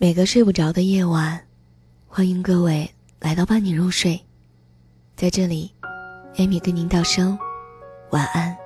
每个睡不着的夜晚，欢迎各位来到伴你入睡。在这里，艾米跟您道声晚安。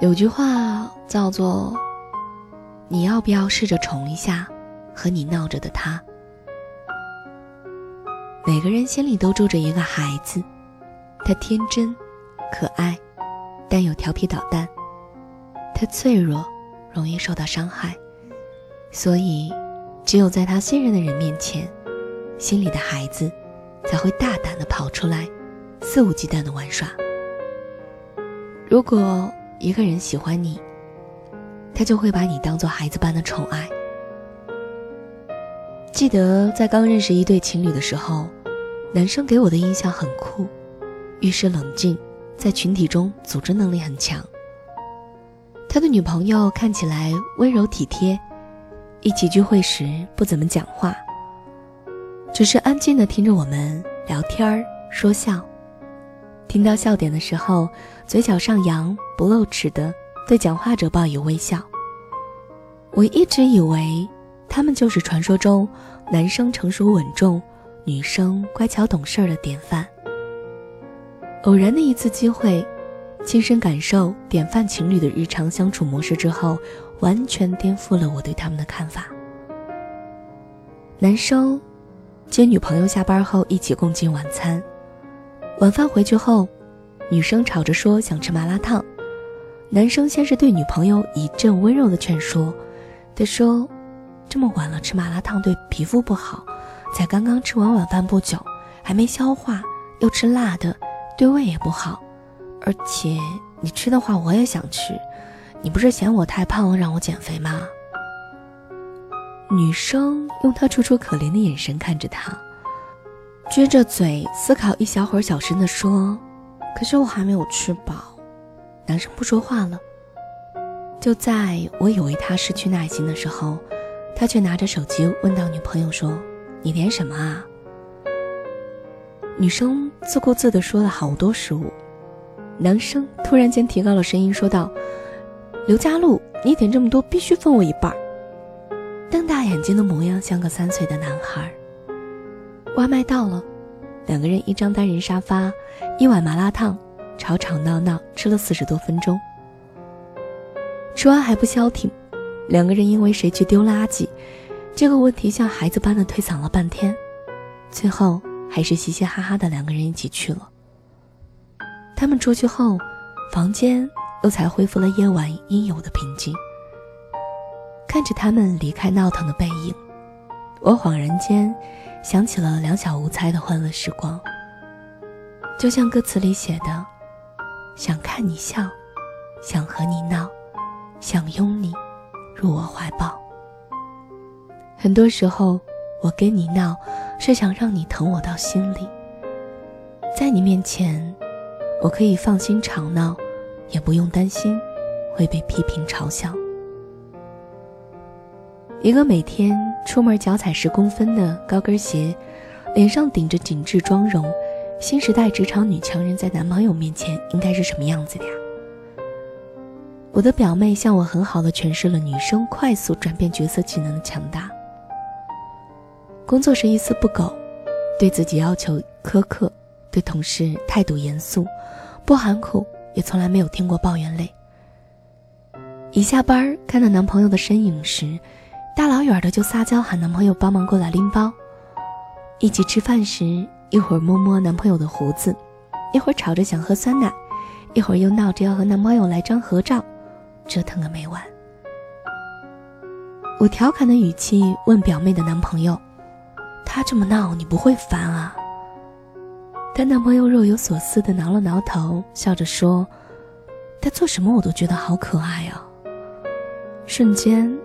有句话叫做：“你要不要试着宠一下和你闹着的他？”每个人心里都住着一个孩子，他天真、可爱，但又调皮捣蛋；他脆弱，容易受到伤害。所以，只有在他信任的人面前，心里的孩子才会大胆的跑出来，肆无忌惮的玩耍。如果一个人喜欢你，他就会把你当做孩子般的宠爱。记得在刚认识一对情侣的时候，男生给我的印象很酷，遇事冷静，在群体中组织能力很强。他的女朋友看起来温柔体贴。一起聚会时不怎么讲话，只是安静的听着我们聊天儿说笑。听到笑点的时候，嘴角上扬，不露齿的对讲话者报以微笑。我一直以为他们就是传说中男生成熟稳重，女生乖巧懂事的典范。偶然的一次机会，亲身感受典范情侣的日常相处模式之后。完全颠覆了我对他们的看法。男生接女朋友下班后一起共进晚餐，晚饭回去后，女生吵着说想吃麻辣烫，男生先是对女朋友一阵温柔的劝说，他说：“这么晚了吃麻辣烫对皮肤不好，才刚刚吃完晚饭不久，还没消化，又吃辣的，对胃也不好，而且你吃的话我也想吃。”你不是嫌我太胖让我减肥吗？女生用她楚楚可怜的眼神看着他，撅着嘴思考一小会儿，小声的说：“可是我还没有吃饱。”男生不说话了。就在我以为他失去耐心的时候，他却拿着手机问到女朋友说：“你点什么啊？”女生自顾自的说了好多食物，男生突然间提高了声音说道。刘佳璐，你点这么多，必须分我一半瞪大眼睛的模样像个三岁的男孩。外卖到了，两个人一张单人沙发，一碗麻辣烫，吵吵闹闹吃了四十多分钟。吃完还不消停，两个人因为谁去丢垃圾这个问题像孩子般的推搡了半天，最后还是嘻嘻哈哈的两个人一起去了。他们出去后，房间。又才恢复了夜晚应有的平静。看着他们离开闹腾的背影，我恍然间想起了两小无猜的欢乐时光。就像歌词里写的：“想看你笑，想和你闹，想拥你入我怀抱。”很多时候，我跟你闹，是想让你疼我到心里。在你面前，我可以放心吵闹。也不用担心会被批评嘲笑。一个每天出门脚踩十公分的高跟鞋，脸上顶着紧致妆容，新时代职场女强人，在男朋友面前应该是什么样子的呀？我的表妹向我很好的诠释了女生快速转变角色技能的强大。工作时一丝不苟，对自己要求苛刻，对同事态度严肃，不含苦。也从来没有听过抱怨累。一下班看到男朋友的身影时，大老远的就撒娇喊男朋友帮忙过来拎包。一起吃饭时，一会儿摸摸男朋友的胡子，一会儿吵着想喝酸奶，一会儿又闹着要和男朋友来张合照，折腾个没完。我调侃的语气问表妹的男朋友：“他这么闹，你不会烦啊？”她男朋友若有所思的挠了挠头，笑着说：“他做什么我都觉得好可爱啊。”瞬间，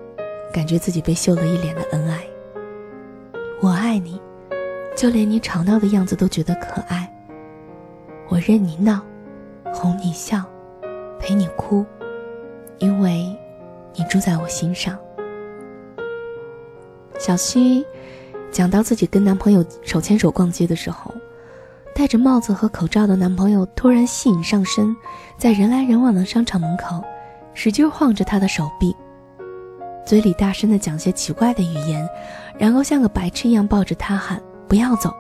感觉自己被秀了一脸的恩爱。我爱你，就连你吵闹的样子都觉得可爱。我任你闹，哄你笑，陪你哭，因为你住在我心上。小西讲到自己跟男朋友手牵手逛街的时候。戴着帽子和口罩的男朋友突然吸引上身，在人来人往的商场门口，使劲晃着她的手臂。嘴里大声的讲些奇怪的语言，然后像个白痴一样抱着他喊：“不要走！”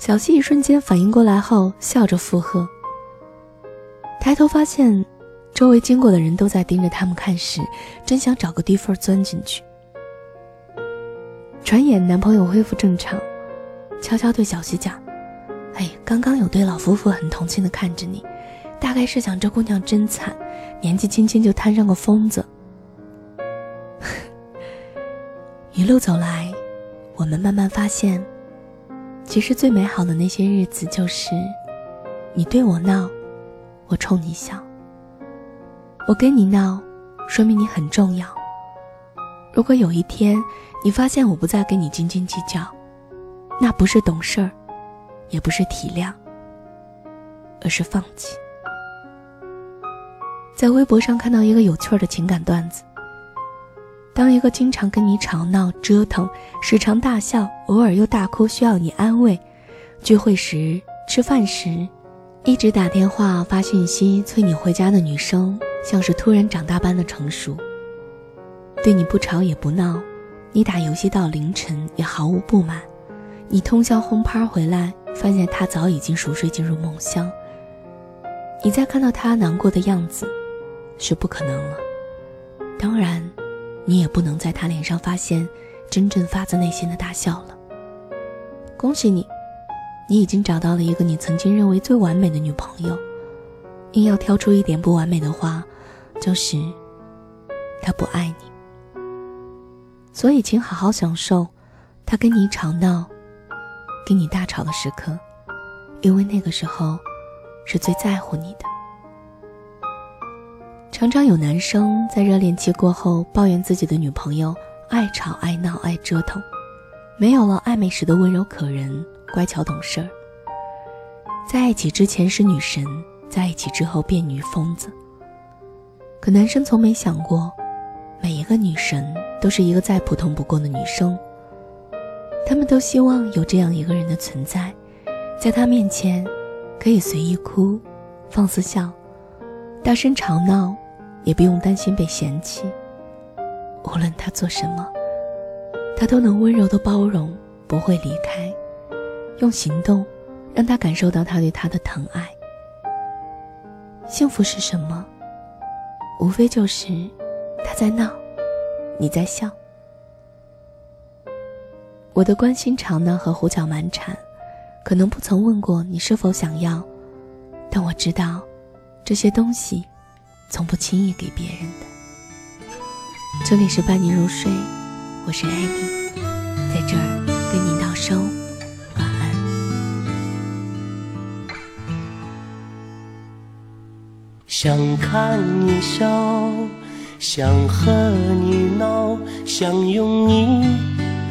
小西一瞬间反应过来后，笑着附和。抬头发现，周围经过的人都在盯着他们看时，真想找个地缝钻进去。转眼，男朋友恢复正常，悄悄对小西讲：“哎，刚刚有对老夫妇很同情的看着你，大概是想这姑娘真惨，年纪轻轻就摊上个疯子。”一路走来，我们慢慢发现。其实最美好的那些日子，就是你对我闹，我冲你笑。我跟你闹，说明你很重要。如果有一天你发现我不再跟你斤斤计较，那不是懂事儿，也不是体谅，而是放弃。在微博上看到一个有趣的情感段子。当一个经常跟你吵闹、折腾、时常大笑、偶尔又大哭，需要你安慰；聚会时、吃饭时，一直打电话、发信息催你回家的女生，像是突然长大般的成熟。对你不吵也不闹，你打游戏到凌晨也毫无不满。你通宵轰趴回来，发现他早已经熟睡进入梦乡。你再看到他难过的样子，是不可能了。当然。你也不能在他脸上发现真正发自内心的大笑了。恭喜你，你已经找到了一个你曾经认为最完美的女朋友。硬要挑出一点不完美的话，就是他不爱你。所以，请好好享受他跟你吵闹、跟你大吵的时刻，因为那个时候是最在乎你的。常常有男生在热恋期过后抱怨自己的女朋友爱吵爱闹爱折腾，没有了暧昧时的温柔可人、乖巧懂事儿。在一起之前是女神，在一起之后变女疯子。可男生从没想过，每一个女神都是一个再普通不过的女生。他们都希望有这样一个人的存在，在他面前可以随意哭、放肆笑、大声吵闹。也不用担心被嫌弃。无论他做什么，他都能温柔的包容，不会离开，用行动让他感受到他对他的疼爱。幸福是什么？无非就是他在闹，你在笑。我的关心吵闹和胡搅蛮缠，可能不曾问过你是否想要，但我知道，这些东西。从不轻易给别人的。这里是伴你入睡，我是艾米，在这儿跟你道声晚安。想看你笑，想和你闹，想拥你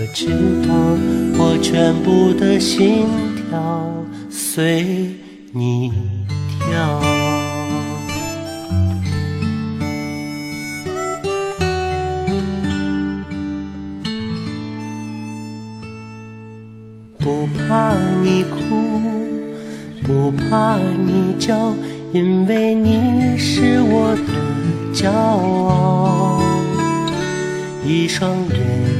我知道，我全部的心跳随你跳。不怕你哭，不怕你叫，因为你是我的骄傲。一双眼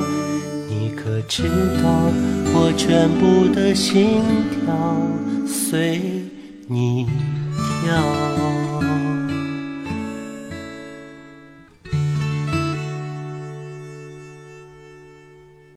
知道，我全部的心跳随你跳。